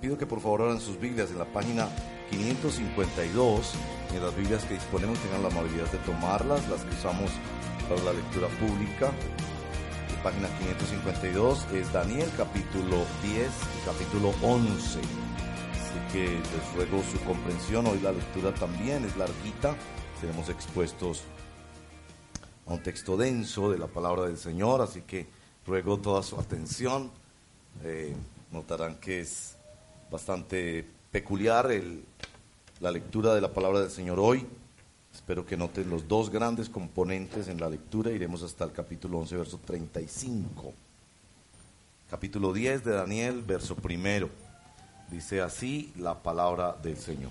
Pido que por favor abran sus Biblias en la página 552. En las Biblias que disponemos tengan la amabilidad de tomarlas, las que usamos para la lectura pública. La página 552 es Daniel capítulo 10 y capítulo 11. Así que les ruego su comprensión. Hoy la lectura también es larguita. Tenemos expuestos a un texto denso de la palabra del Señor, así que ruego toda su atención. Eh, notarán que es bastante peculiar el, la lectura de la palabra del Señor hoy. Espero que noten los dos grandes componentes en la lectura. Iremos hasta el capítulo 11, verso 35. Capítulo 10 de Daniel, verso primero. Dice así la palabra del Señor.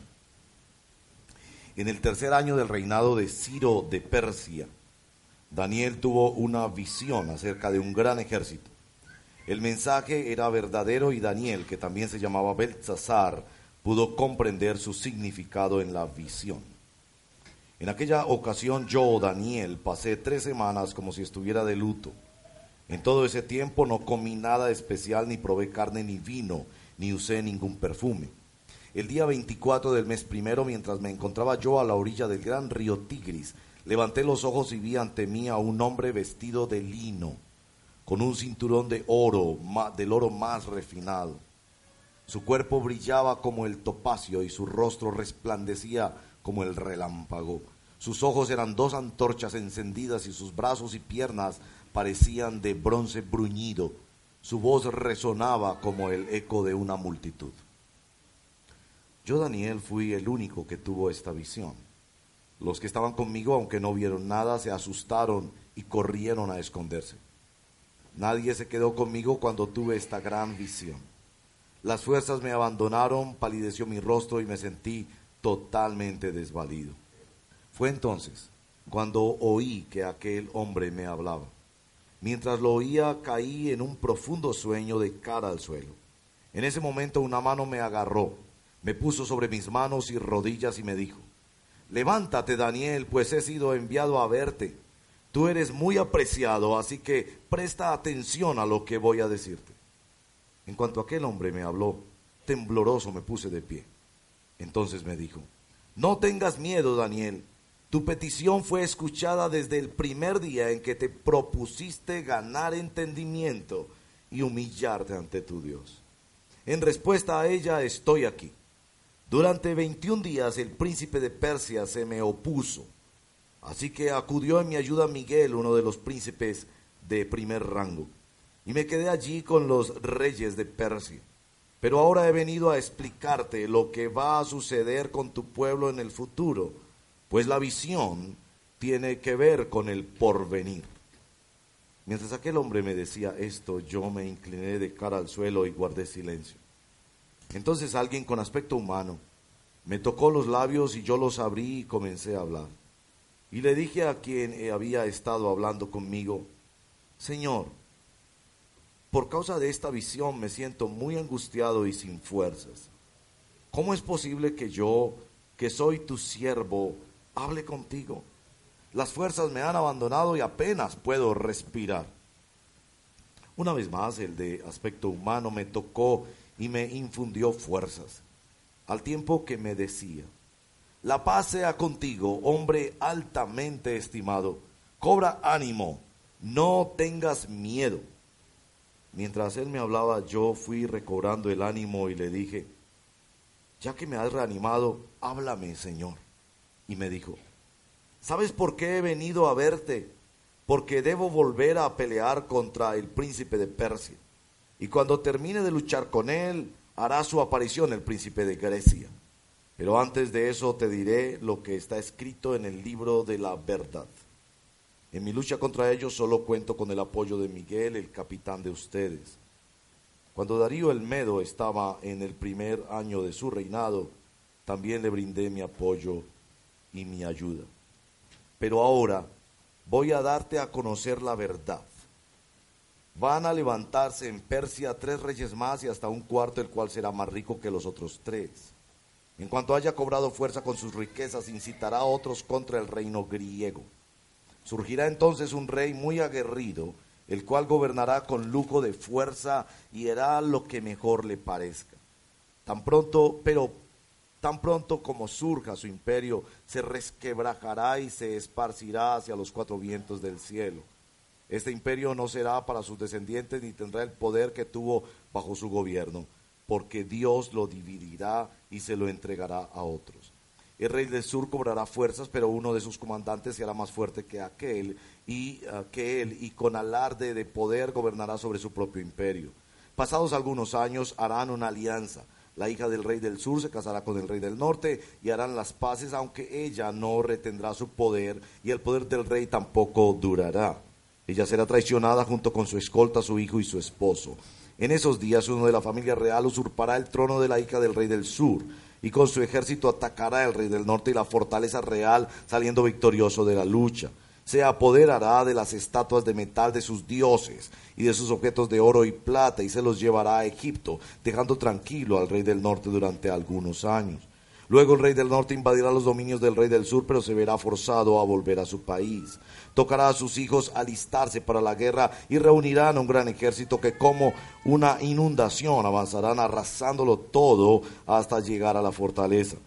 En el tercer año del reinado de Ciro de Persia, Daniel tuvo una visión acerca de un gran ejército el mensaje era verdadero y Daniel, que también se llamaba Belsasar, pudo comprender su significado en la visión. En aquella ocasión yo, Daniel, pasé tres semanas como si estuviera de luto. En todo ese tiempo no comí nada especial, ni probé carne ni vino, ni usé ningún perfume. El día 24 del mes primero, mientras me encontraba yo a la orilla del gran río Tigris, levanté los ojos y vi ante mí a un hombre vestido de lino con un cinturón de oro, del oro más refinado. Su cuerpo brillaba como el topacio y su rostro resplandecía como el relámpago. Sus ojos eran dos antorchas encendidas y sus brazos y piernas parecían de bronce bruñido. Su voz resonaba como el eco de una multitud. Yo, Daniel, fui el único que tuvo esta visión. Los que estaban conmigo, aunque no vieron nada, se asustaron y corrieron a esconderse. Nadie se quedó conmigo cuando tuve esta gran visión. Las fuerzas me abandonaron, palideció mi rostro y me sentí totalmente desvalido. Fue entonces cuando oí que aquel hombre me hablaba. Mientras lo oía caí en un profundo sueño de cara al suelo. En ese momento una mano me agarró, me puso sobre mis manos y rodillas y me dijo, Levántate Daniel, pues he sido enviado a verte. Tú eres muy apreciado, así que presta atención a lo que voy a decirte. En cuanto aquel hombre me habló, tembloroso me puse de pie. Entonces me dijo, no tengas miedo, Daniel. Tu petición fue escuchada desde el primer día en que te propusiste ganar entendimiento y humillarte ante tu Dios. En respuesta a ella estoy aquí. Durante 21 días el príncipe de Persia se me opuso Así que acudió en mi ayuda Miguel, uno de los príncipes de primer rango, y me quedé allí con los reyes de Persia. Pero ahora he venido a explicarte lo que va a suceder con tu pueblo en el futuro, pues la visión tiene que ver con el porvenir. Mientras aquel hombre me decía esto, yo me incliné de cara al suelo y guardé silencio. Entonces alguien con aspecto humano me tocó los labios y yo los abrí y comencé a hablar. Y le dije a quien eh, había estado hablando conmigo, Señor, por causa de esta visión me siento muy angustiado y sin fuerzas. ¿Cómo es posible que yo, que soy tu siervo, hable contigo? Las fuerzas me han abandonado y apenas puedo respirar. Una vez más, el de aspecto humano me tocó y me infundió fuerzas, al tiempo que me decía, la paz sea contigo, hombre altamente estimado. Cobra ánimo, no tengas miedo. Mientras él me hablaba, yo fui recobrando el ánimo y le dije, ya que me has reanimado, háblame, Señor. Y me dijo, ¿sabes por qué he venido a verte? Porque debo volver a pelear contra el príncipe de Persia. Y cuando termine de luchar con él, hará su aparición el príncipe de Grecia. Pero antes de eso te diré lo que está escrito en el libro de la verdad. En mi lucha contra ellos solo cuento con el apoyo de Miguel, el capitán de ustedes. Cuando Darío el Medo estaba en el primer año de su reinado, también le brindé mi apoyo y mi ayuda. Pero ahora voy a darte a conocer la verdad. Van a levantarse en Persia tres reyes más y hasta un cuarto, el cual será más rico que los otros tres. En cuanto haya cobrado fuerza con sus riquezas, incitará a otros contra el reino griego. Surgirá entonces un rey muy aguerrido, el cual gobernará con lujo de fuerza y hará lo que mejor le parezca. Tan pronto, pero tan pronto como surja su imperio, se resquebrajará y se esparcirá hacia los cuatro vientos del cielo. Este imperio no será para sus descendientes ni tendrá el poder que tuvo bajo su gobierno, porque Dios lo dividirá y se lo entregará a otros. El rey del sur cobrará fuerzas, pero uno de sus comandantes será más fuerte que aquel y que él, y con alarde de poder gobernará sobre su propio imperio. Pasados algunos años harán una alianza. La hija del rey del sur se casará con el rey del norte y harán las paces, aunque ella no retendrá su poder y el poder del rey tampoco durará. Ella será traicionada junto con su escolta, su hijo y su esposo. En esos días uno de la familia real usurpará el trono de la hija del rey del sur y con su ejército atacará al rey del norte y la fortaleza real saliendo victorioso de la lucha. Se apoderará de las estatuas de metal de sus dioses y de sus objetos de oro y plata y se los llevará a Egipto, dejando tranquilo al rey del norte durante algunos años. Luego el rey del norte invadirá los dominios del rey del sur, pero se verá forzado a volver a su país. Tocará a sus hijos alistarse para la guerra y reunirán un gran ejército que como una inundación avanzarán arrasándolo todo hasta llegar a la fortaleza.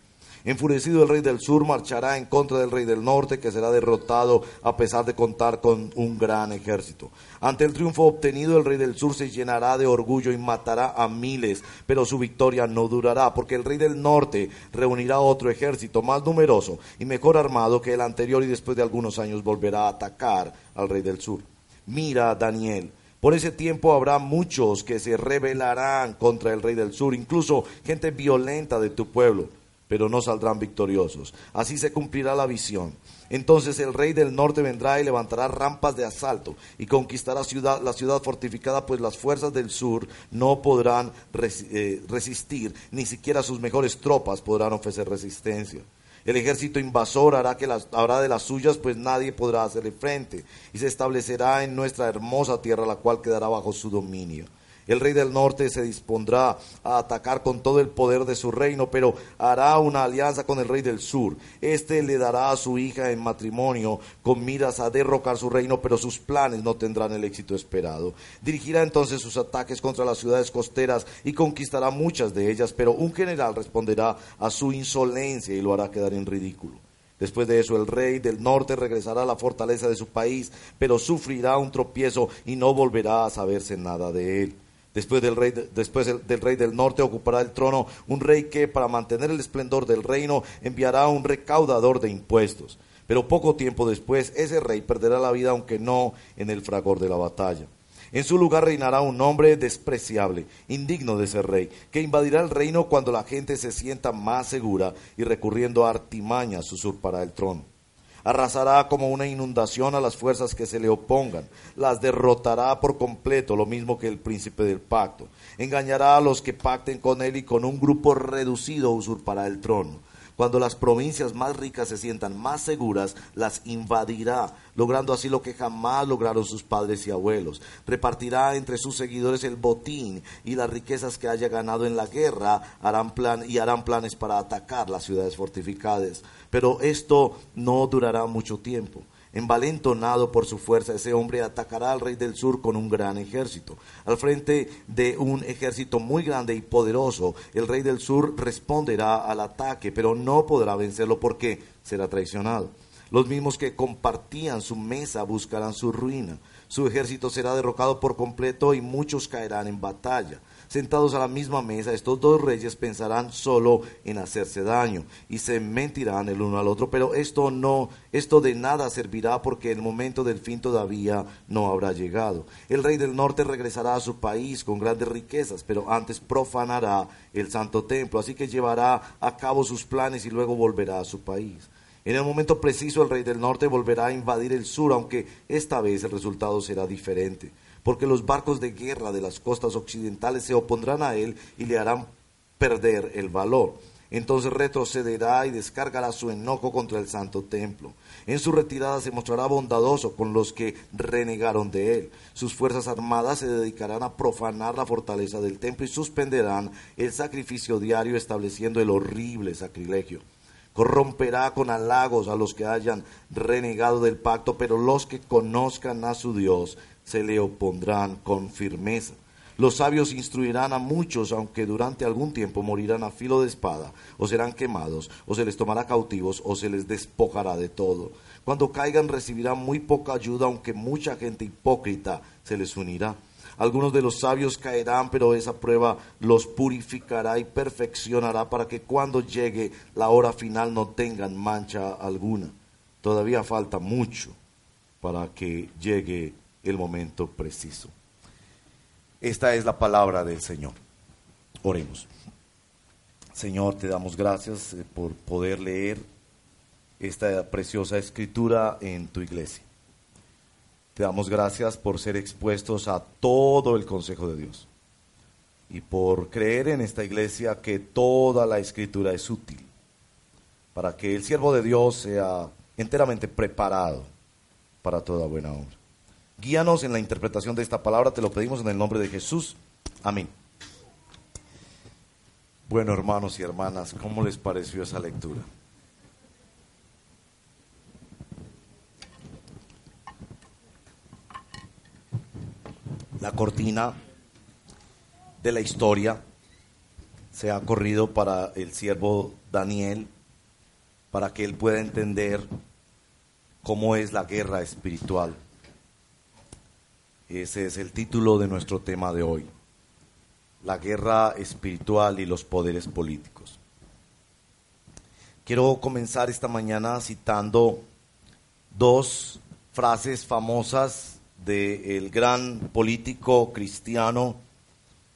Enfurecido el rey del sur marchará en contra del rey del norte, que será derrotado a pesar de contar con un gran ejército. Ante el triunfo obtenido, el rey del sur se llenará de orgullo y matará a miles, pero su victoria no durará, porque el rey del norte reunirá otro ejército más numeroso y mejor armado que el anterior y después de algunos años volverá a atacar al rey del sur. Mira, Daniel, por ese tiempo habrá muchos que se rebelarán contra el rey del sur, incluso gente violenta de tu pueblo pero no saldrán victoriosos. Así se cumplirá la visión. Entonces el rey del norte vendrá y levantará rampas de asalto y conquistará ciudad, la ciudad fortificada, pues las fuerzas del sur no podrán eh, resistir, ni siquiera sus mejores tropas podrán ofrecer resistencia. El ejército invasor hará, que las, hará de las suyas, pues nadie podrá hacerle frente, y se establecerá en nuestra hermosa tierra, la cual quedará bajo su dominio. El rey del norte se dispondrá a atacar con todo el poder de su reino, pero hará una alianza con el rey del sur. Este le dará a su hija en matrimonio con miras a derrocar su reino, pero sus planes no tendrán el éxito esperado. Dirigirá entonces sus ataques contra las ciudades costeras y conquistará muchas de ellas, pero un general responderá a su insolencia y lo hará quedar en ridículo. Después de eso, el rey del norte regresará a la fortaleza de su país, pero sufrirá un tropiezo y no volverá a saberse nada de él. Después del, rey, después del rey del norte ocupará el trono un rey que, para mantener el esplendor del reino, enviará un recaudador de impuestos. Pero poco tiempo después, ese rey perderá la vida, aunque no en el fragor de la batalla. En su lugar reinará un hombre despreciable, indigno de ser rey, que invadirá el reino cuando la gente se sienta más segura y recurriendo a artimañas usurpará el trono. Arrasará como una inundación a las fuerzas que se le opongan. Las derrotará por completo, lo mismo que el príncipe del pacto. Engañará a los que pacten con él y con un grupo reducido usurpará el trono. Cuando las provincias más ricas se sientan más seguras, las invadirá, logrando así lo que jamás lograron sus padres y abuelos. Repartirá entre sus seguidores el botín y las riquezas que haya ganado en la guerra harán plan, y harán planes para atacar las ciudades fortificadas. Pero esto no durará mucho tiempo. Envalentonado por su fuerza, ese hombre atacará al rey del sur con un gran ejército. Al frente de un ejército muy grande y poderoso, el rey del sur responderá al ataque, pero no podrá vencerlo porque será traicionado. Los mismos que compartían su mesa buscarán su ruina. Su ejército será derrocado por completo y muchos caerán en batalla sentados a la misma mesa, estos dos reyes pensarán solo en hacerse daño y se mentirán el uno al otro, pero esto no, esto de nada servirá porque el momento del fin todavía no habrá llegado. El rey del norte regresará a su país con grandes riquezas, pero antes profanará el santo templo, así que llevará a cabo sus planes y luego volverá a su país. En el momento preciso el rey del norte volverá a invadir el sur, aunque esta vez el resultado será diferente porque los barcos de guerra de las costas occidentales se opondrán a él y le harán perder el valor. Entonces retrocederá y descargará su enojo contra el santo templo. En su retirada se mostrará bondadoso con los que renegaron de él. Sus fuerzas armadas se dedicarán a profanar la fortaleza del templo y suspenderán el sacrificio diario estableciendo el horrible sacrilegio. Corromperá con halagos a los que hayan renegado del pacto, pero los que conozcan a su Dios se le opondrán con firmeza. Los sabios instruirán a muchos, aunque durante algún tiempo morirán a filo de espada, o serán quemados, o se les tomará cautivos, o se les despojará de todo. Cuando caigan recibirán muy poca ayuda, aunque mucha gente hipócrita se les unirá. Algunos de los sabios caerán, pero esa prueba los purificará y perfeccionará para que cuando llegue la hora final no tengan mancha alguna. Todavía falta mucho para que llegue el momento preciso. Esta es la palabra del Señor. Oremos. Señor, te damos gracias eh, por poder leer esta preciosa escritura en tu iglesia. Te damos gracias por ser expuestos a todo el consejo de Dios y por creer en esta iglesia que toda la escritura es útil para que el siervo de Dios sea enteramente preparado para toda buena obra. Guíanos en la interpretación de esta palabra, te lo pedimos en el nombre de Jesús. Amén. Bueno, hermanos y hermanas, ¿cómo les pareció esa lectura? la cortina de la historia se ha corrido para el siervo Daniel, para que él pueda entender cómo es la guerra espiritual. Ese es el título de nuestro tema de hoy, la guerra espiritual y los poderes políticos. Quiero comenzar esta mañana citando dos frases famosas del gran político cristiano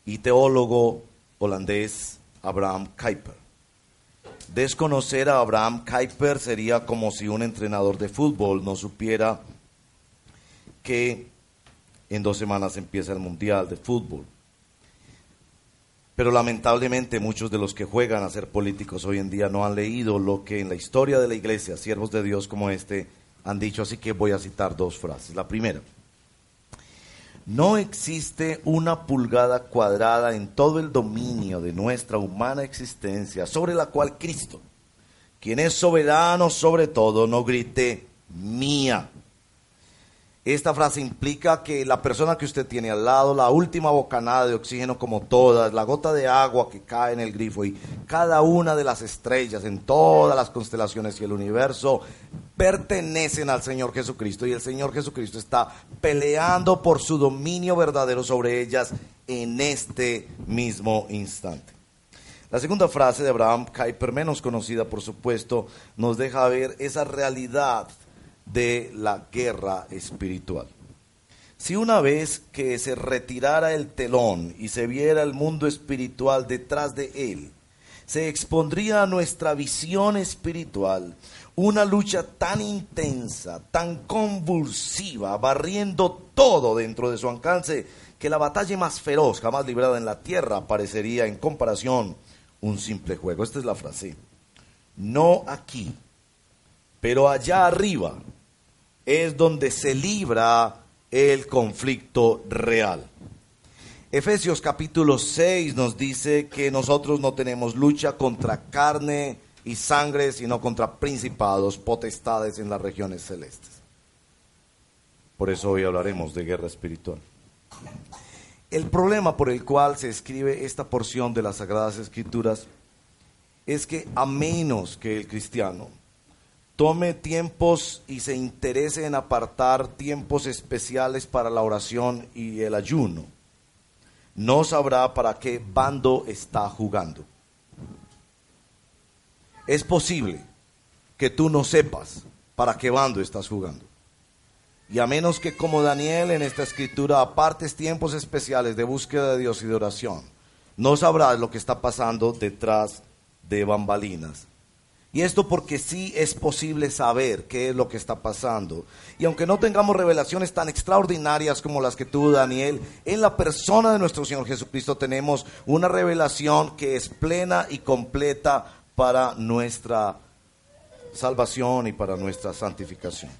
y teólogo holandés Abraham Kuyper. Desconocer a Abraham Kuyper sería como si un entrenador de fútbol no supiera que en dos semanas empieza el Mundial de Fútbol. Pero lamentablemente muchos de los que juegan a ser políticos hoy en día no han leído lo que en la historia de la iglesia, siervos de Dios como este, han dicho, así que voy a citar dos frases. La primera, no existe una pulgada cuadrada en todo el dominio de nuestra humana existencia sobre la cual Cristo, quien es soberano sobre todo, no grite mía. Esta frase implica que la persona que usted tiene al lado, la última bocanada de oxígeno como todas, la gota de agua que cae en el grifo y cada una de las estrellas en todas las constelaciones y el universo pertenecen al Señor Jesucristo y el Señor Jesucristo está peleando por su dominio verdadero sobre ellas en este mismo instante. La segunda frase de Abraham Kuyper, menos conocida por supuesto, nos deja ver esa realidad de la guerra espiritual. Si una vez que se retirara el telón y se viera el mundo espiritual detrás de él, se expondría a nuestra visión espiritual una lucha tan intensa, tan convulsiva, barriendo todo dentro de su alcance, que la batalla más feroz jamás librada en la tierra parecería en comparación un simple juego. Esta es la frase. No aquí, pero allá arriba es donde se libra el conflicto real. Efesios capítulo 6 nos dice que nosotros no tenemos lucha contra carne y sangre, sino contra principados, potestades en las regiones celestes. Por eso hoy hablaremos de guerra espiritual. El problema por el cual se escribe esta porción de las Sagradas Escrituras es que a menos que el cristiano tome tiempos y se interese en apartar tiempos especiales para la oración y el ayuno, no sabrá para qué bando está jugando. Es posible que tú no sepas para qué bando estás jugando. Y a menos que como Daniel en esta escritura apartes tiempos especiales de búsqueda de Dios y de oración, no sabrás lo que está pasando detrás de bambalinas y esto porque sí es posible saber qué es lo que está pasando. Y aunque no tengamos revelaciones tan extraordinarias como las que tuvo Daniel, en la persona de nuestro Señor Jesucristo tenemos una revelación que es plena y completa para nuestra salvación y para nuestra santificación.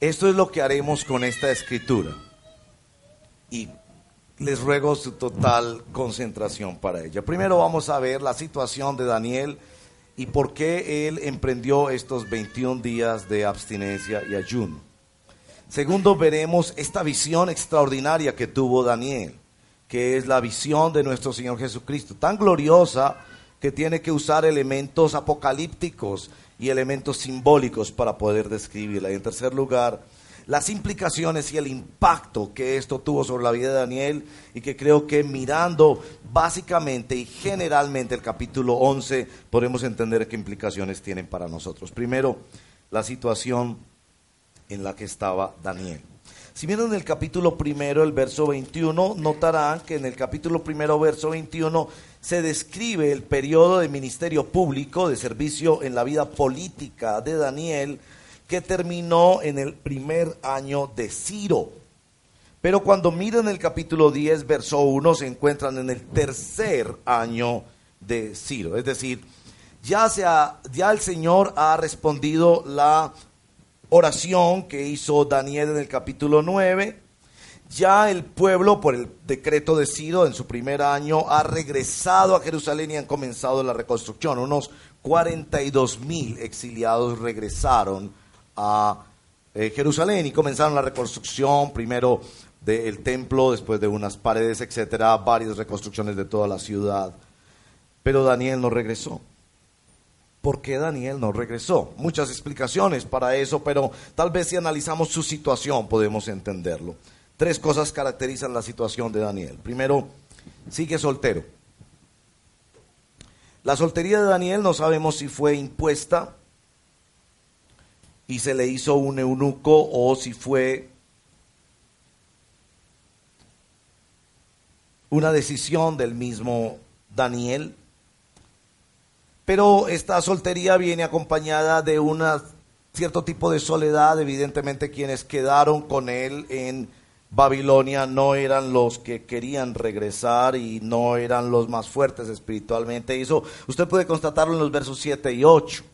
Esto es lo que haremos con esta escritura. Y les ruego su total concentración para ella. Primero vamos a ver la situación de Daniel y por qué él emprendió estos 21 días de abstinencia y ayuno. Segundo, veremos esta visión extraordinaria que tuvo Daniel, que es la visión de nuestro Señor Jesucristo, tan gloriosa que tiene que usar elementos apocalípticos y elementos simbólicos para poder describirla. Y en tercer lugar, las implicaciones y el impacto que esto tuvo sobre la vida de Daniel y que creo que mirando básicamente y generalmente el capítulo 11 podemos entender qué implicaciones tienen para nosotros. Primero, la situación en la que estaba Daniel. Si miran el capítulo primero, el verso 21, notarán que en el capítulo primero, verso 21, se describe el periodo de ministerio público, de servicio en la vida política de Daniel, que terminó en el primer año de Ciro. Pero cuando miran el capítulo 10, verso 1, se encuentran en el tercer año de Ciro. Es decir, ya, ya el Señor ha respondido la oración que hizo Daniel en el capítulo 9. Ya el pueblo, por el decreto de Ciro en su primer año, ha regresado a Jerusalén y han comenzado la reconstrucción. Unos 42 mil exiliados regresaron a eh, Jerusalén y comenzaron la reconstrucción, primero del templo, después de unas paredes, etcétera, varias reconstrucciones de toda la ciudad. Pero Daniel no regresó. ¿Por qué Daniel no regresó? Muchas explicaciones para eso, pero tal vez si analizamos su situación podemos entenderlo. Tres cosas caracterizan la situación de Daniel. Primero, sigue soltero. La soltería de Daniel no sabemos si fue impuesta y se le hizo un eunuco o si fue una decisión del mismo Daniel. Pero esta soltería viene acompañada de un cierto tipo de soledad. Evidentemente quienes quedaron con él en Babilonia no eran los que querían regresar y no eran los más fuertes espiritualmente. Eso usted puede constatarlo en los versos 7 y 8.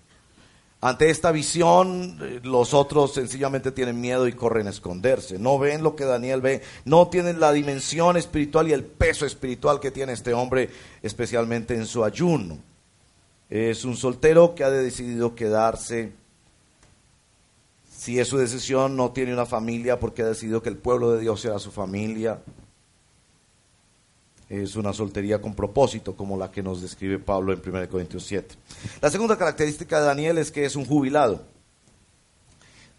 Ante esta visión, eh, los otros sencillamente tienen miedo y corren a esconderse. No ven lo que Daniel ve, no tienen la dimensión espiritual y el peso espiritual que tiene este hombre, especialmente en su ayuno. Es un soltero que ha decidido quedarse. Si es su decisión, no tiene una familia porque ha decidido que el pueblo de Dios sea su familia es una soltería con propósito, como la que nos describe Pablo en 1 Corintios 7. La segunda característica de Daniel es que es un jubilado.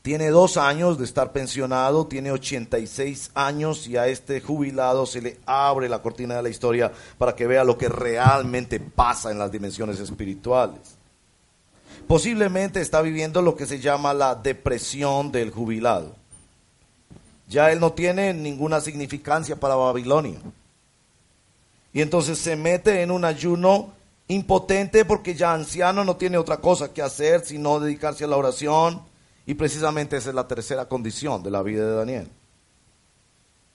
Tiene dos años de estar pensionado, tiene 86 años y a este jubilado se le abre la cortina de la historia para que vea lo que realmente pasa en las dimensiones espirituales. Posiblemente está viviendo lo que se llama la depresión del jubilado. Ya él no tiene ninguna significancia para Babilonia y entonces se mete en un ayuno impotente porque ya anciano no tiene otra cosa que hacer sino dedicarse a la oración. Y precisamente esa es la tercera condición de la vida de Daniel.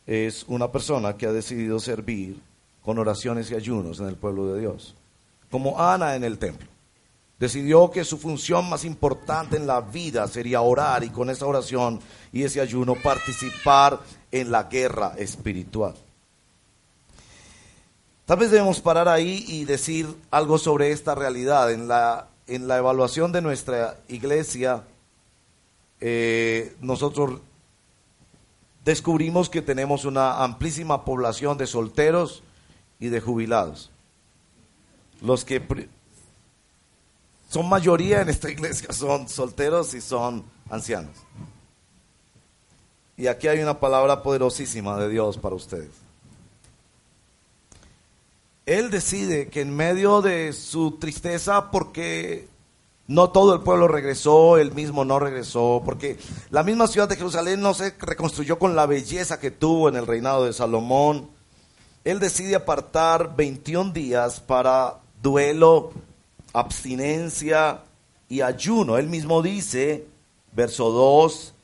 Es una persona que ha decidido servir con oraciones y ayunos en el pueblo de Dios. Como Ana en el templo. Decidió que su función más importante en la vida sería orar y con esa oración y ese ayuno participar en la guerra espiritual. Tal vez debemos parar ahí y decir algo sobre esta realidad. En la, en la evaluación de nuestra iglesia, eh, nosotros descubrimos que tenemos una amplísima población de solteros y de jubilados. Los que son mayoría en esta iglesia son solteros y son ancianos. Y aquí hay una palabra poderosísima de Dios para ustedes. Él decide que en medio de su tristeza, porque no todo el pueblo regresó, él mismo no regresó, porque la misma ciudad de Jerusalén no se reconstruyó con la belleza que tuvo en el reinado de Salomón. Él decide apartar 21 días para duelo, abstinencia y ayuno. Él mismo dice, verso 2,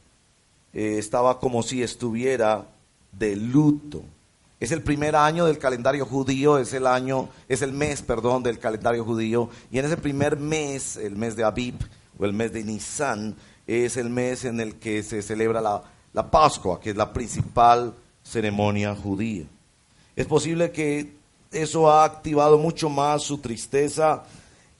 eh, estaba como si estuviera de luto. Es el primer año del calendario judío, es el año, es el mes, perdón, del calendario judío. Y en ese primer mes, el mes de Abib o el mes de Nisan, es el mes en el que se celebra la, la Pascua, que es la principal ceremonia judía. Es posible que eso ha activado mucho más su tristeza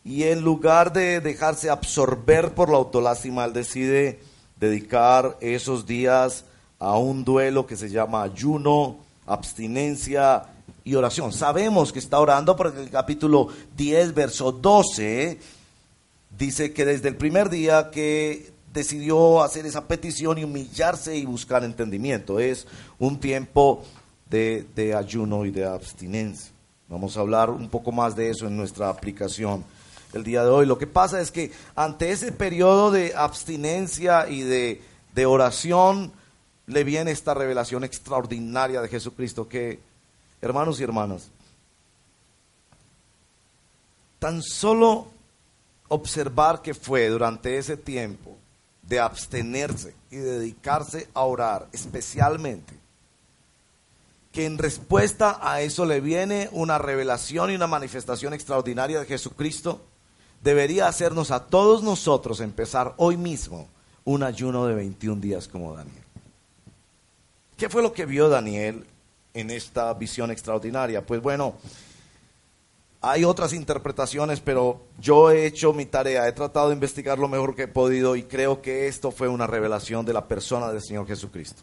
y en lugar de dejarse absorber por la autolástima, él decide dedicar esos días a un duelo que se llama ayuno, abstinencia y oración. Sabemos que está orando porque el capítulo 10, verso 12, dice que desde el primer día que decidió hacer esa petición y humillarse y buscar entendimiento, es un tiempo de, de ayuno y de abstinencia. Vamos a hablar un poco más de eso en nuestra aplicación el día de hoy. Lo que pasa es que ante ese periodo de abstinencia y de, de oración, le viene esta revelación extraordinaria de Jesucristo que hermanos y hermanas, tan solo observar que fue durante ese tiempo de abstenerse y dedicarse a orar especialmente, que en respuesta a eso le viene una revelación y una manifestación extraordinaria de Jesucristo, debería hacernos a todos nosotros empezar hoy mismo un ayuno de 21 días como Daniel. ¿Qué fue lo que vio Daniel en esta visión extraordinaria? Pues bueno, hay otras interpretaciones, pero yo he hecho mi tarea, he tratado de investigar lo mejor que he podido y creo que esto fue una revelación de la persona del Señor Jesucristo.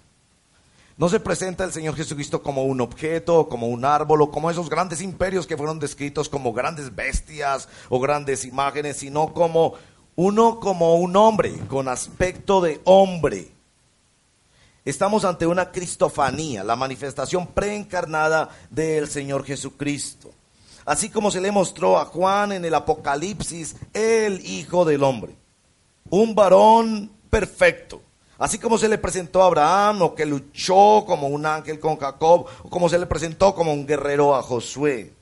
No se presenta el Señor Jesucristo como un objeto, como un árbol, o como esos grandes imperios que fueron descritos como grandes bestias o grandes imágenes, sino como uno como un hombre, con aspecto de hombre Estamos ante una cristofanía, la manifestación preencarnada del Señor Jesucristo. Así como se le mostró a Juan en el Apocalipsis, el Hijo del Hombre. Un varón perfecto. Así como se le presentó a Abraham, o que luchó como un ángel con Jacob, o como se le presentó como un guerrero a Josué.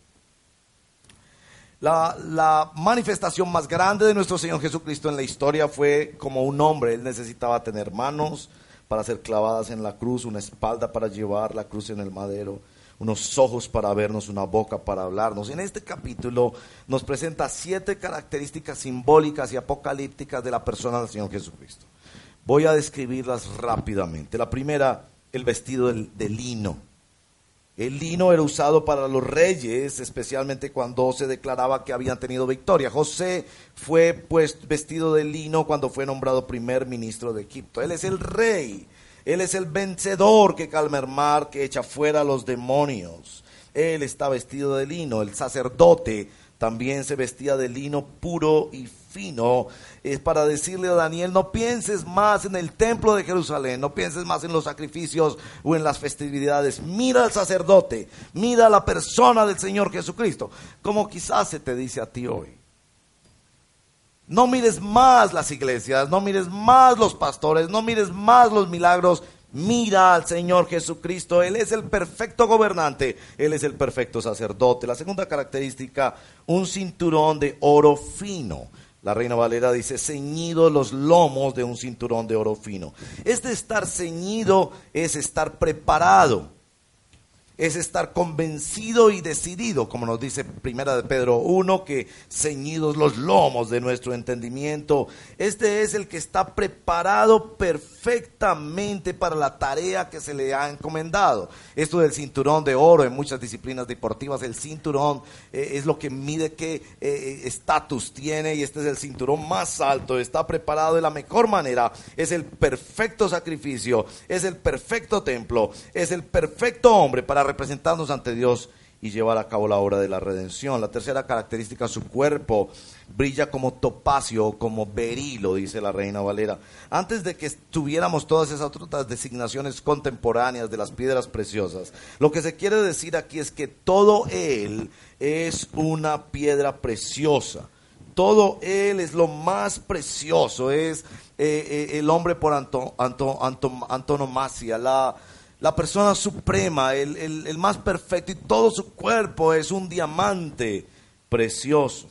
La, la, manifestación más grande de nuestro Señor Jesucristo en la historia fue como un hombre. Él necesitaba tener manos, para ser clavadas en la cruz, una espalda para llevar la cruz en el madero, unos ojos para vernos, una boca para hablarnos. En este capítulo nos presenta siete características simbólicas y apocalípticas de la persona del Señor Jesucristo. Voy a describirlas rápidamente. La primera, el vestido de lino. El lino era usado para los reyes, especialmente cuando se declaraba que habían tenido victoria. José fue pues vestido de lino cuando fue nombrado primer ministro de Egipto. Él es el rey, él es el vencedor que calma el mar, que echa fuera a los demonios. Él está vestido de lino, el sacerdote también se vestía de lino puro y fino. Es para decirle a Daniel, no pienses más en el templo de Jerusalén, no pienses más en los sacrificios o en las festividades. Mira al sacerdote, mira a la persona del Señor Jesucristo, como quizás se te dice a ti hoy. No mires más las iglesias, no mires más los pastores, no mires más los milagros, Mira al Señor Jesucristo, Él es el perfecto gobernante, Él es el perfecto sacerdote. La segunda característica, un cinturón de oro fino. La Reina Valera dice, ceñido los lomos de un cinturón de oro fino. Este estar ceñido es estar preparado es estar convencido y decidido, como nos dice Primera de Pedro 1, que ceñidos los lomos de nuestro entendimiento. Este es el que está preparado perfectamente para la tarea que se le ha encomendado. Esto del cinturón de oro en muchas disciplinas deportivas, el cinturón eh, es lo que mide qué eh, estatus tiene y este es el cinturón más alto, está preparado de la mejor manera, es el perfecto sacrificio, es el perfecto templo, es el perfecto hombre para representarnos ante Dios y llevar a cabo la obra de la redención. La tercera característica, su cuerpo brilla como topacio, como berilo, dice la reina Valera. Antes de que tuviéramos todas esas otras designaciones contemporáneas de las piedras preciosas, lo que se quiere decir aquí es que todo él es una piedra preciosa. Todo él es lo más precioso, es eh, eh, el hombre por antonomasia, la, la persona suprema, el, más perfecto, y todo su cuerpo es un diamante precioso.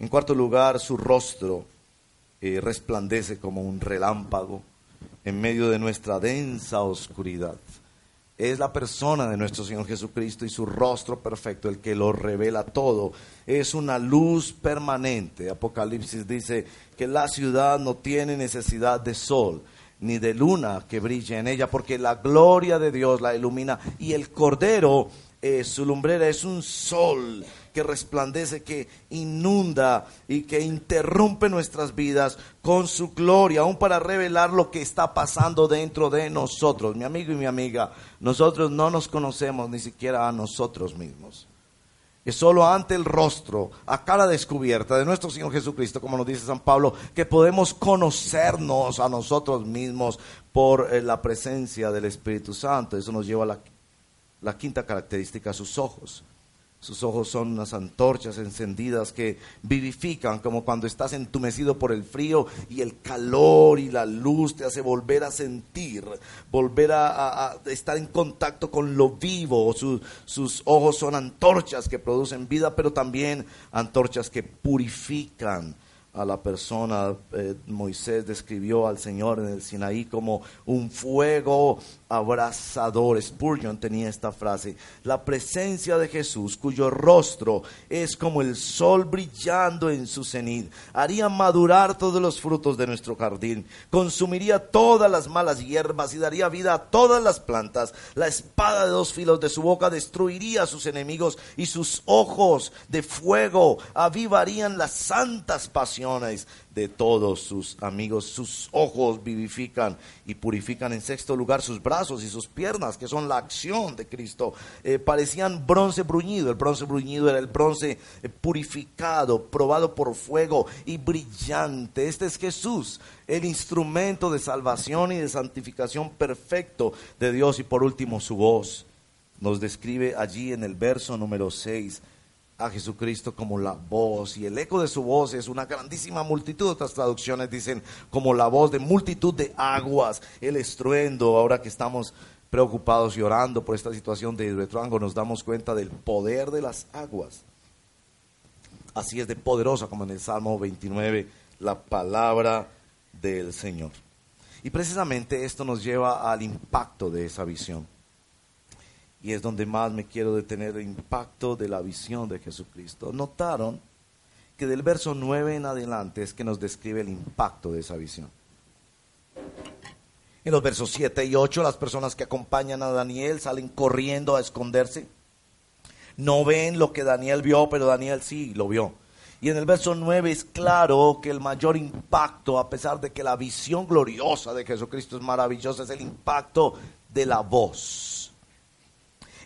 En cuarto lugar, su rostro eh, resplandece como un relámpago en medio de nuestra densa oscuridad. Es la persona de nuestro Señor Jesucristo y su rostro perfecto el que lo revela todo. Es una luz permanente. Apocalipsis dice que la ciudad no tiene necesidad de sol ni de luna que brille en ella, porque la gloria de Dios la ilumina y el cordero, eh, su lumbrera es un sol que resplandece, que inunda y que interrumpe nuestras vidas con su gloria, aún para revelar lo que está pasando dentro de nosotros. Mi amigo y mi amiga, nosotros no nos conocemos ni siquiera a nosotros mismos. Es solo ante el rostro, a cara descubierta de nuestro Señor Jesucristo, como nos dice San Pablo, que podemos conocernos a nosotros mismos por eh, la presencia del Espíritu Santo. Eso nos lleva a la, la quinta característica, sus ojos. Sus ojos son unas antorchas encendidas que vivifican, como cuando estás entumecido por el frío y el calor y la luz te hace volver a sentir, volver a, estar en contacto con lo vivo. sus ojos son antorchas que producen vida, pero también antorchas que purifican a la persona. Eh, Moisés describió al Señor en el Sinaí como un fuego abrasador. Spurgeon tenía esta frase, la presencia de Jesús, cuyo rostro es como el sol brillando en su cenit, haría madurar todos los frutos de nuestro jardín, consumiría todas las malas hierbas y daría vida a todas las plantas. La espada de dos filos de su boca destruiría a sus enemigos y sus ojos de fuego avivarían las santas pasiones de todos sus amigos. Sus ojos vivifican y purifican en sexto lugar sus brazos y sus piernas, que son la acción de Cristo. Eh, parecían bronce bruñido. El bronce bruñido era el bronce eh, purificado, probado por fuego y brillante. Este es Jesús, el instrumento de salvación y de santificación perfecto de Dios. Y por último, su voz. Nos describe allí en el verso número 6 a Jesucristo como la voz y el eco de su voz es una grandísima multitud. Otras traducciones dicen como la voz de multitud de aguas, el estruendo. Ahora que estamos preocupados y orando por esta situación de Hidroetuango, nos damos cuenta del poder de las aguas. Así es de poderosa como en el Salmo 29 la palabra del Señor. Y precisamente esto nos lleva al impacto de esa visión y es donde más me quiero detener el impacto de la visión de Jesucristo. Notaron que del verso 9 en adelante es que nos describe el impacto de esa visión. En los versos 7 y 8 las personas que acompañan a Daniel salen corriendo a esconderse. No ven lo que Daniel vio, pero Daniel sí lo vio. Y en el verso 9 es claro que el mayor impacto, a pesar de que la visión gloriosa de Jesucristo es maravillosa, es el impacto de la voz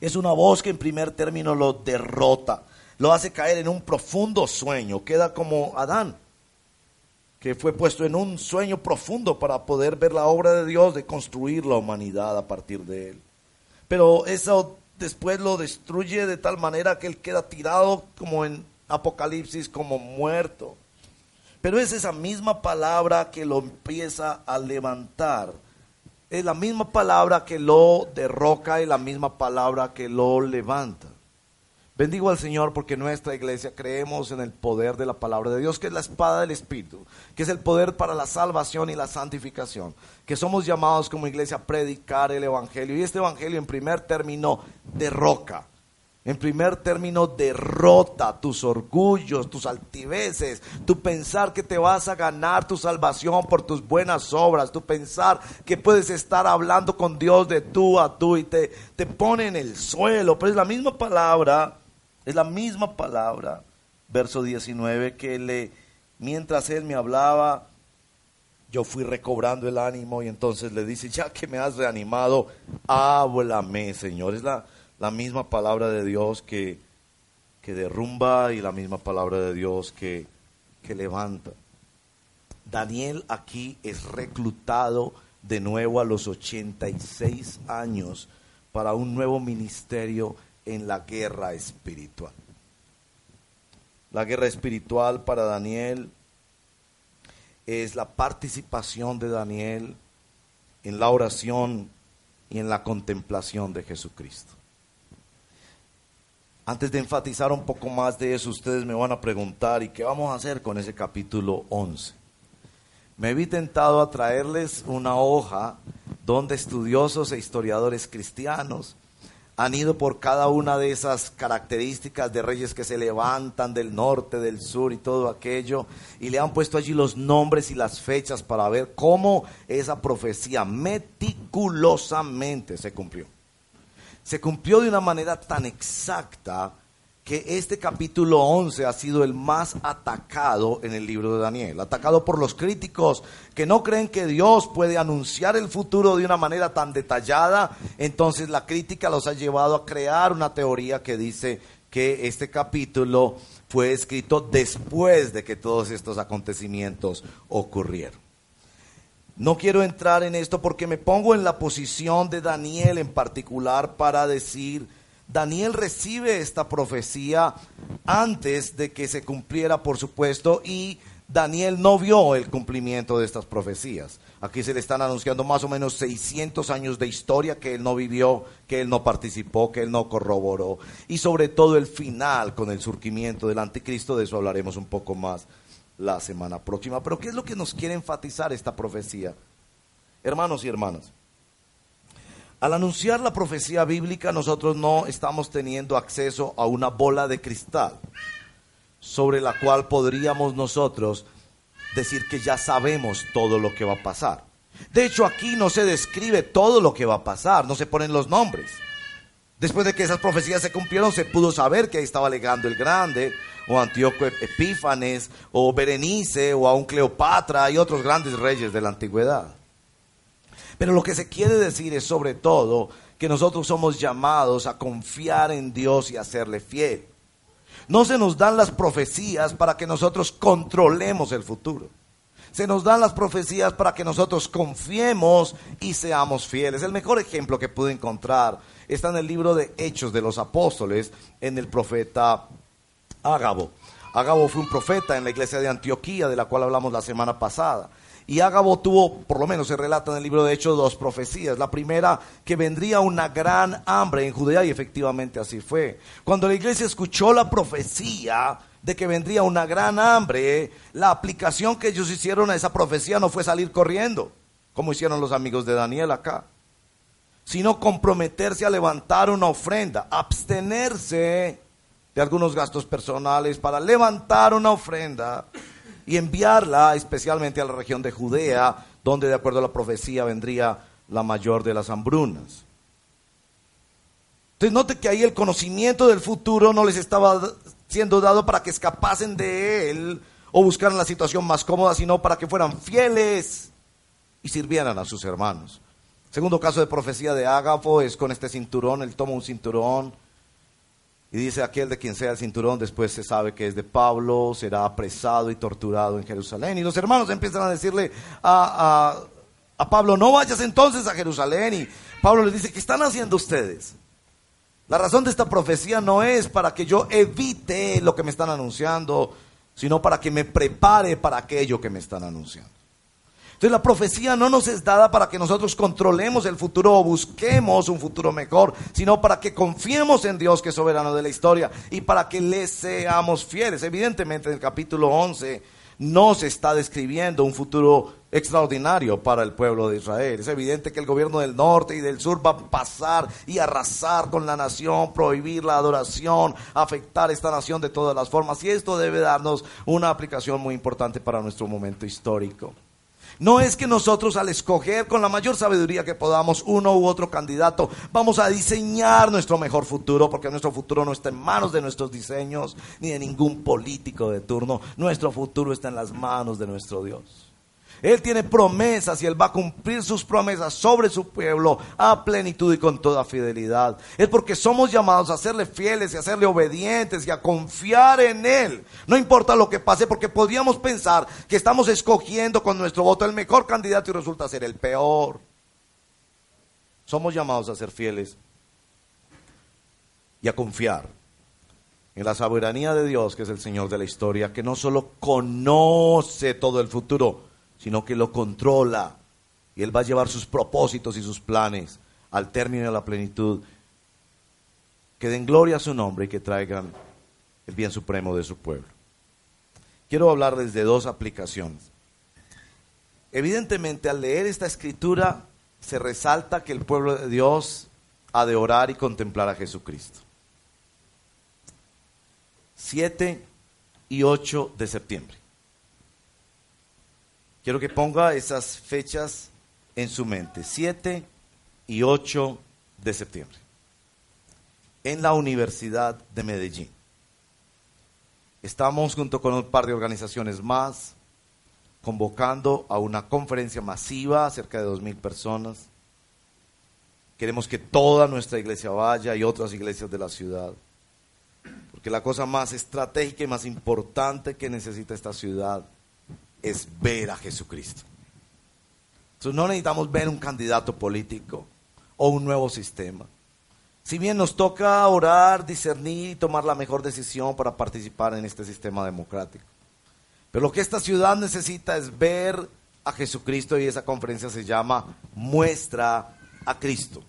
es una voz que en primer término lo derrota, lo hace caer en un profundo sueño, queda como Adán, que fue puesto en un sueño profundo para poder ver la obra de Dios de construir la humanidad a partir de él. Pero eso después lo destruye de tal manera que él queda tirado como en Apocalipsis, como muerto. Pero es esa misma palabra que lo empieza a levantar es la misma palabra que lo derroca y la misma palabra que lo levanta. Bendigo al Señor porque nuestra iglesia creemos en el poder de la palabra de Dios, que es la espada del Espíritu, que es el poder para la salvación y la santificación, que somos llamados como iglesia a predicar el Evangelio. Y este Evangelio en primer término derroca, en primer término, derrota tus orgullos, tus altiveces, tu pensar que te vas a ganar tu salvación por tus buenas obras, tu pensar que puedes estar hablando con Dios de tú a tú y te, te pone en el suelo. Pero es la misma palabra, es la misma palabra, verso 19, que le, mientras él me hablaba, yo fui recobrando el ánimo y entonces le dice, ya que me has reanimado, háblame, Señor. Es la la misma palabra de Dios que, que derrumba y la misma palabra de Dios que, que levanta. Daniel aquí es reclutado de nuevo a los 86 años para un nuevo ministerio en la guerra espiritual. La guerra espiritual para Daniel es la participación de Daniel en la oración y en la contemplación de Jesucristo. Antes de enfatizar un poco más de eso, ustedes me van a preguntar, ¿y qué vamos a hacer con ese capítulo 11? Me vi tentado a traerles una hoja donde estudiosos e historiadores cristianos han ido por cada una de esas características de reyes que se levantan del norte, del sur y todo aquello, y le han puesto allí los nombres y las fechas para ver cómo esa profecía meticulosamente se cumplió se cumplió de una manera tan exacta que este capítulo 11 ha sido el más atacado en el libro de Daniel, atacado por los críticos que no creen que Dios puede anunciar el futuro de una manera tan detallada, entonces la crítica los ha llevado a crear una teoría que dice que este capítulo fue escrito después de que todos estos acontecimientos ocurrieron. No quiero entrar en esto porque me pongo en la posición de Daniel en particular para decir Daniel recibe esta profecía antes de que se cumpliera, por supuesto, y Daniel no vio el cumplimiento de estas profecías. Aquí se le están anunciando más o menos 600 años de historia que él no vivió, que él no participó, que él no corroboró. Y sobre todo el final con el surgimiento del anticristo, de eso hablaremos un poco más la semana próxima. Pero ¿qué es lo que nos quiere enfatizar esta profecía? Hermanos y hermanas, al anunciar la profecía bíblica, nosotros no estamos teniendo acceso a una bola de cristal sobre la cual podríamos nosotros decir que ya sabemos todo lo que va a pasar. De hecho, aquí no se describe todo lo que va a pasar, no se ponen los nombres. Después de que esas profecías se cumplieron, se pudo saber que ahí estaba legando el Grande, o Antíoco Epífanes, o Berenice, o aún Cleopatra y otros grandes reyes de la antigüedad. Pero lo que se quiere decir es sobre todo que nosotros somos llamados a confiar en Dios y a serle fiel. No se nos dan las profecías para que nosotros controlemos el futuro. Se nos dan las profecías para que nosotros confiemos y seamos fieles. El mejor ejemplo que pude encontrar está en el libro de Hechos de los Apóstoles, en el profeta Ágabo. Ágabo fue un profeta en la iglesia de Antioquía, de la cual hablamos la semana pasada. Y Ágabo tuvo, por lo menos se relata en el libro de Hechos, dos profecías. La primera, que vendría una gran hambre en Judea, y efectivamente así fue. Cuando la iglesia escuchó la profecía de que vendría una gran hambre, la aplicación que ellos hicieron a esa profecía no fue salir corriendo, como hicieron los amigos de Daniel acá, sino comprometerse a levantar una ofrenda, abstenerse de algunos gastos personales para levantar una ofrenda y enviarla especialmente a la región de Judea, donde de acuerdo a la profecía vendría la mayor de las hambrunas. Entonces note que ahí el conocimiento del futuro no les estaba siendo dado para que escapasen de él o buscaran la situación más cómoda, sino para que fueran fieles y sirvieran a sus hermanos. segundo caso de profecía de Ágafo es con este cinturón, él toma un cinturón y dice, aquel de quien sea el cinturón, después se sabe que es de Pablo, será apresado y torturado en Jerusalén. Y los hermanos empiezan a decirle a, a, Pablo, no vayas entonces a Jerusalén. Y Pablo les dice, ¿qué están haciendo ustedes? La razón de esta profecía no es para que yo evite lo que me están anunciando, sino para que me prepare para aquello que me están anunciando. Entonces la profecía no nos es dada para que nosotros controlemos el futuro o busquemos un futuro mejor, sino para que confiemos en Dios que es soberano de la historia y para que le seamos fieles. Evidentemente en el capítulo 11 no se está describiendo un futuro extraordinario para el pueblo de Israel. Es evidente que el gobierno del norte y del sur va a pasar y arrasar con la nación, prohibir la adoración, afectar esta nación de todas las formas. Y esto debe darnos una aplicación muy importante para nuestro momento histórico. No es que nosotros al escoger con la mayor sabiduría que podamos uno u otro candidato, vamos a diseñar nuestro mejor futuro, porque nuestro futuro no está en manos de nuestros diseños ni de ningún político de turno. Nuestro futuro está en las manos de nuestro Dios. Él tiene promesas y Él va a cumplir sus promesas sobre su pueblo a plenitud y con toda fidelidad. Es porque somos llamados a serle fieles y a serle obedientes y a confiar en Él. No importa lo que pase, porque podríamos pensar que estamos escogiendo con nuestro voto el mejor candidato y resulta ser el peor. Somos llamados a ser fieles y a confiar en la soberanía de Dios, que es el Señor de la historia, que no solo conoce todo el futuro, sino que lo controla. Y Él va a llevar sus propósitos y sus planes al término de la plenitud. Que den gloria a su nombre y que traigan el bien supremo de su pueblo. Quiero hablarles de dos aplicaciones. Evidentemente, al leer esta escritura, se resalta que el pueblo de Dios ha de orar y contemplar a Jesucristo. 7 y 8 de septiembre. Quiero que ponga esas fechas en su mente, 7 y 8 de septiembre, en la Universidad de Medellín. estamos junto con un par de organizaciones más convocando a una conferencia masiva, cerca de dos mil personas. Queremos que toda nuestra iglesia vaya y otras iglesias de la ciudad. Porque la cosa más estratégica y más importante que necesita esta ciudad es ver a Jesucristo. Entonces no necesitamos ver un candidato político o un nuevo sistema. Si bien nos toca orar, discernir y tomar la mejor decisión para participar en este sistema democrático. Pero lo que esta ciudad necesita es ver a Jesucristo y esa conferencia se llama Muestra a Cristo.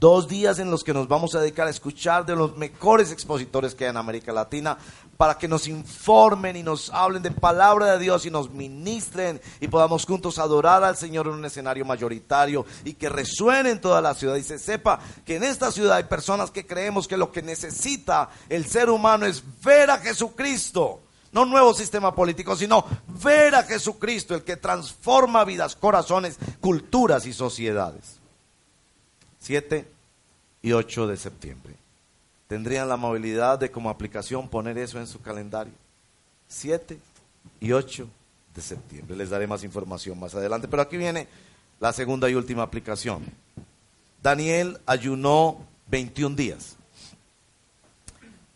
Dos días en los que nos vamos a dedicar a escuchar de los mejores expositores que hay en América Latina para que nos informen y nos hablen de palabra de Dios y nos ministren y podamos juntos adorar al Señor en un escenario mayoritario y que resuene en toda la ciudad y se sepa que en esta ciudad hay personas que creemos que lo que necesita el ser humano es ver a Jesucristo. No un nuevo sistema político, sino ver a Jesucristo, el que transforma vidas, corazones, culturas y sociedades. 7 y 8 de septiembre. Tendrían la movilidad de como aplicación poner eso en su calendario. 7 y 8 de septiembre. Les daré más información más adelante. Pero aquí viene la segunda y última aplicación. Daniel ayunó 21 días.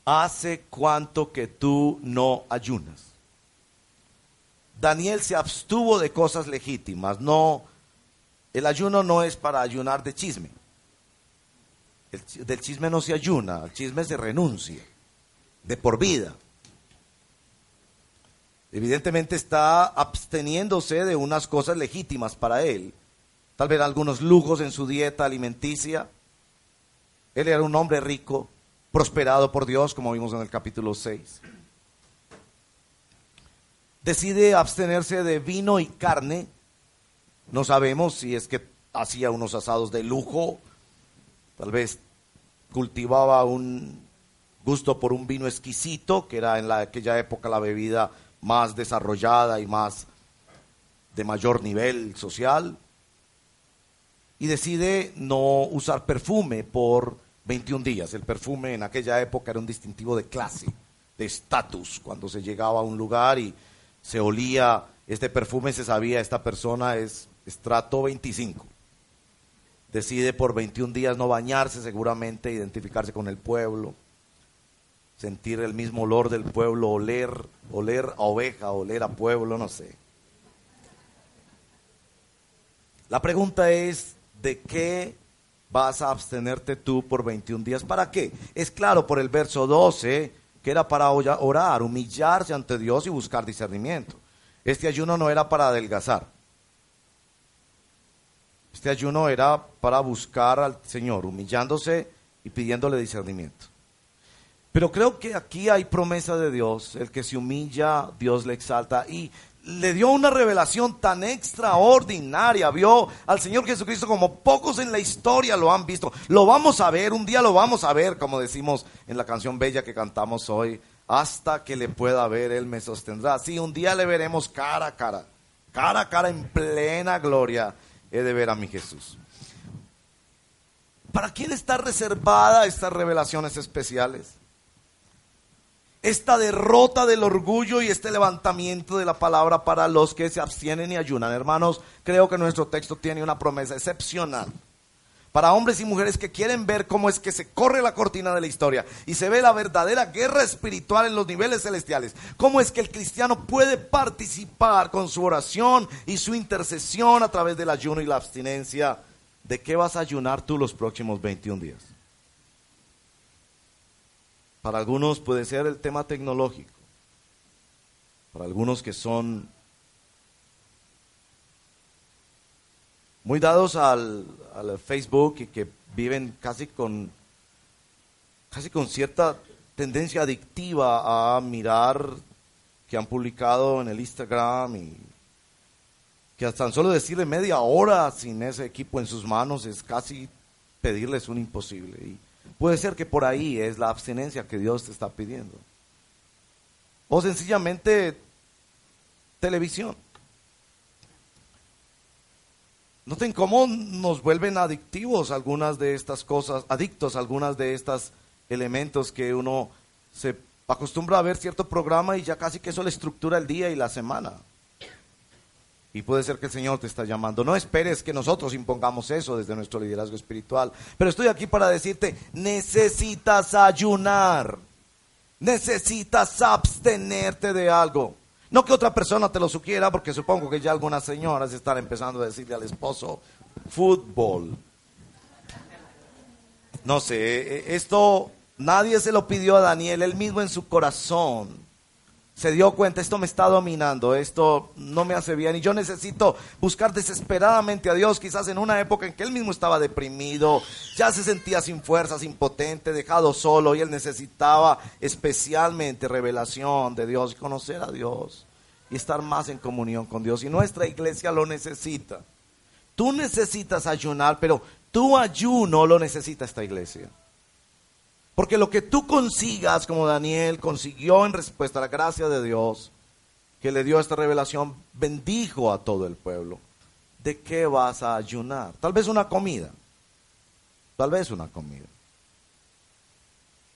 ¿Hace cuánto que tú no ayunas? Daniel se abstuvo de cosas legítimas. No, el ayuno no es para ayunar de chisme del chisme no se ayuna, el chisme se renuncia, de por vida. Evidentemente está absteniéndose de unas cosas legítimas para él, tal vez algunos lujos en su dieta alimenticia. Él era un hombre rico, prosperado por Dios, como vimos en el capítulo 6. Decide abstenerse de vino y carne. No sabemos si es que hacía unos asados de lujo Tal vez cultivaba un gusto por un vino exquisito, que era en la, aquella época la bebida más desarrollada y más de mayor nivel social. Y decide no usar perfume por 21 días. El perfume en aquella época era un distintivo de clase, de estatus. Cuando se llegaba a un lugar y se olía este perfume, se sabía esta persona es estrato 25 decide por 21 días no bañarse, seguramente identificarse con el pueblo, sentir el mismo olor del pueblo, oler, oler a oveja, oler a pueblo, no sé. La pregunta es, ¿de qué vas a abstenerte tú por 21 días? ¿Para qué? Es claro por el verso 12 que era para orar, humillarse ante Dios y buscar discernimiento. Este ayuno no era para adelgazar. Este ayuno era para buscar al Señor, humillándose y pidiéndole discernimiento. Pero creo que aquí hay promesa de Dios, el que se humilla, Dios le exalta y le dio una revelación tan extraordinaria, vio al Señor Jesucristo como pocos en la historia lo han visto. Lo vamos a ver, un día lo vamos a ver, como decimos en la canción bella que cantamos hoy, hasta que le pueda ver, Él me sostendrá. Sí, un día le veremos cara a cara, cara a cara en plena gloria he de ver a mi Jesús. ¿Para quién está reservada estas revelaciones especiales? Esta derrota del orgullo y este levantamiento de la palabra para los que se abstienen y ayunan. Hermanos, creo que nuestro texto tiene una promesa excepcional para hombres y mujeres que quieren ver cómo es que se corre la cortina de la historia y se ve la verdadera guerra espiritual en los niveles celestiales, cómo es que el cristiano puede participar con su oración y su intercesión a través del ayuno y la abstinencia. ¿De qué vas a ayunar tú los próximos 21 días? Para algunos puede ser el tema tecnológico, para algunos que son muy dados al, Facebook y que viven casi con, casi con cierta tendencia adictiva a mirar que han publicado en el Instagram y que tan solo decirle media hora sin ese equipo en sus manos es casi pedirles un imposible. Y puede ser que por ahí es la abstinencia que Dios te está pidiendo. O sencillamente televisión. Noten cómo nos vuelven adictivos algunas de estas cosas, adictos a algunas de estos elementos que uno se acostumbra a ver cierto programa y ya casi que eso le estructura el día y la semana. Y puede ser que el Señor te está llamando. No esperes que nosotros impongamos eso desde nuestro liderazgo espiritual. Pero estoy aquí para decirte, necesitas ayunar. Necesitas abstenerte de algo. No que otra persona te lo sugiera, porque supongo que ya algunas señoras están empezando a decirle al esposo, fútbol. No sé, e, esto nadie se lo pidió a Daniel, él mismo en su corazón se dio cuenta, esto me está dominando, esto no me hace bien y yo necesito buscar desesperadamente a Dios, quizás en una época en que él mismo estaba deprimido, ya se sentía sin fuerzas, impotente, dejado solo y él necesitaba especialmente revelación de Dios, conocer a Dios y estar más en comunión con Dios y nuestra iglesia lo necesita. Tú necesitas ayunar, pero tu ayuno lo necesita esta iglesia. Porque lo que tú consigas, como Daniel consiguió en respuesta a la gracia de Dios, que le dio esta revelación, bendijo a todo el pueblo. ¿De qué vas a ayunar? Tal vez una comida. Tal vez una comida.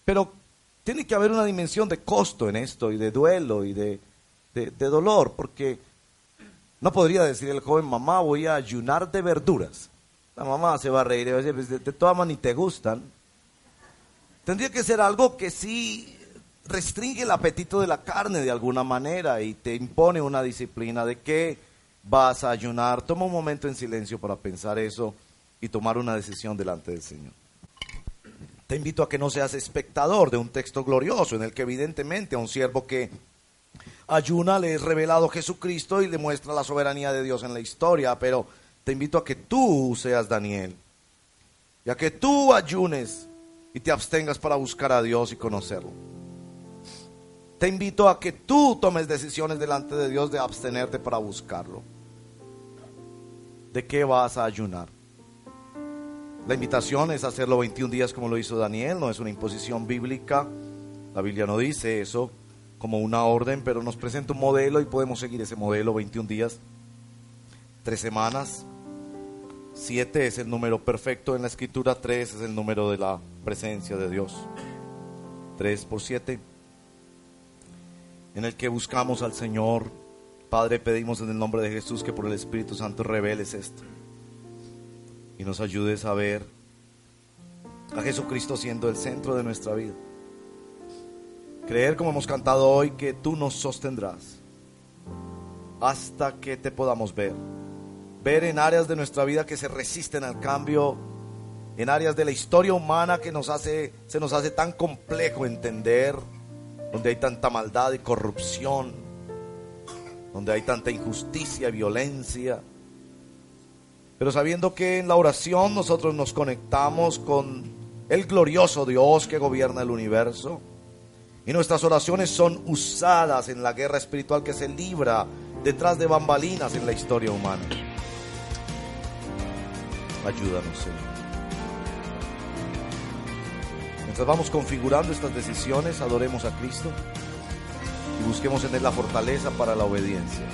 Pero tiene que haber una dimensión de costo en esto y de duelo y de, de, dolor, porque no podría decir el joven, mamá, voy a ayunar de verduras. La mamá se va a reír y va a decir, pues, de, de todas maneras ni te gustan. Tendría que ser algo que sí restringe el apetito de la carne de alguna manera y te impone una disciplina de que vas a ayunar. Toma un momento en silencio para pensar eso y tomar una decisión delante del Señor. Te invito a que no seas espectador de un texto glorioso en el que evidentemente a un siervo que ayuna le es revelado Jesucristo y le muestra la soberanía de Dios en la historia, pero te invito a que tú seas Daniel y a que tú ayunes y te abstengas para buscar a Dios y conocerlo. Te invito a que tú tomes decisiones delante de Dios de abstenerte para buscarlo. ¿De qué vas a ayunar? La invitación es hacerlo 21 días como lo hizo Daniel, no es una imposición bíblica. La Biblia no dice eso como una orden, pero nos presenta un modelo y podemos seguir ese modelo 21 días, tres semanas, Siete es el número perfecto en la escritura, tres es el número de la presencia de Dios. Tres por siete, en el que buscamos al Señor. Padre, pedimos en el nombre de Jesús que por el Espíritu Santo reveles esto y nos ayudes a ver a Jesucristo siendo el centro de nuestra vida. Creer como hemos cantado hoy que tú nos sostendrás hasta que te podamos ver ver en áreas de nuestra vida que se resisten al cambio, en áreas de la historia humana que nos hace, se nos hace tan complejo entender, donde hay tanta maldad y corrupción, donde hay tanta injusticia y violencia. Pero sabiendo que en la oración nosotros nos conectamos con el glorioso Dios que gobierna el universo, y nuestras oraciones son usadas en la guerra espiritual que se libra detrás de bambalinas en la historia humana. Ayúdanos, Señor. Mientras vamos configurando estas decisiones, adoremos a Cristo y busquemos en Él la fortaleza para la obediencia.